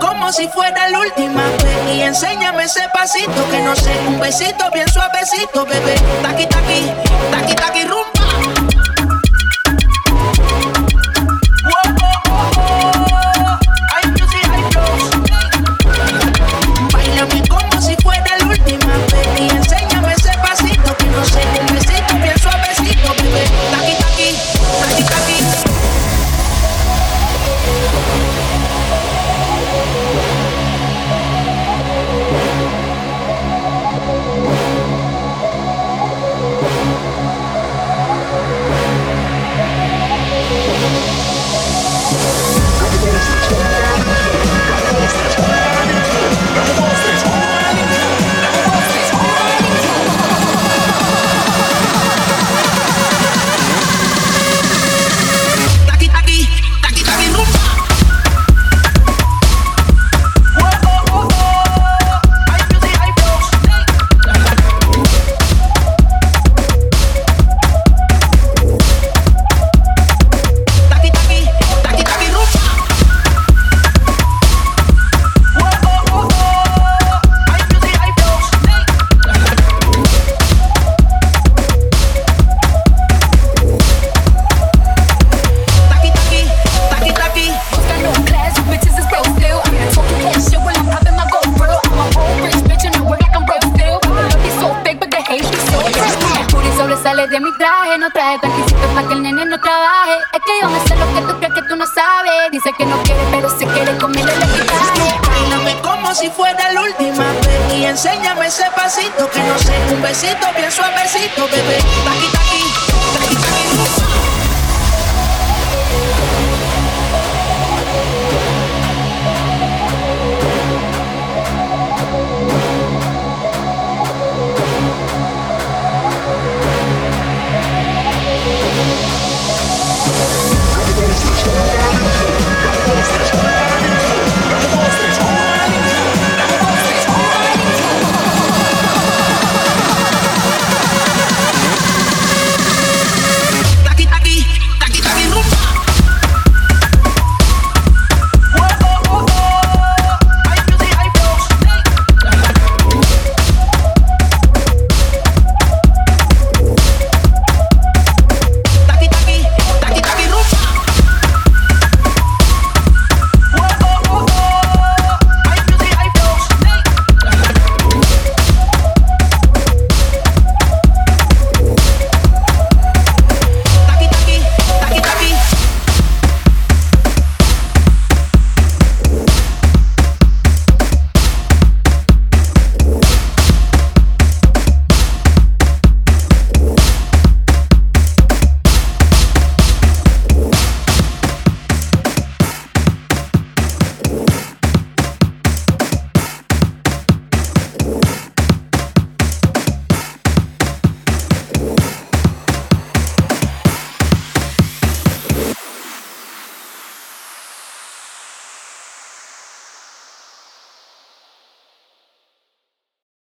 como si fuera la última. Y enséñame ese pasito que no sé, un besito bien suavecito, bebé. Taqui, taqui, taqui, taqui, rumba. Traje panticito para que el nene no trabaje. Es que yo me sé lo que tú crees que tú no sabes. Dice que no quiere, pero se quiere comer el equipaje. Bailame como si fuera la última vez y enséñame ese pasito que no sé, un besito bien suavecito, bebé. Taqui, taqui.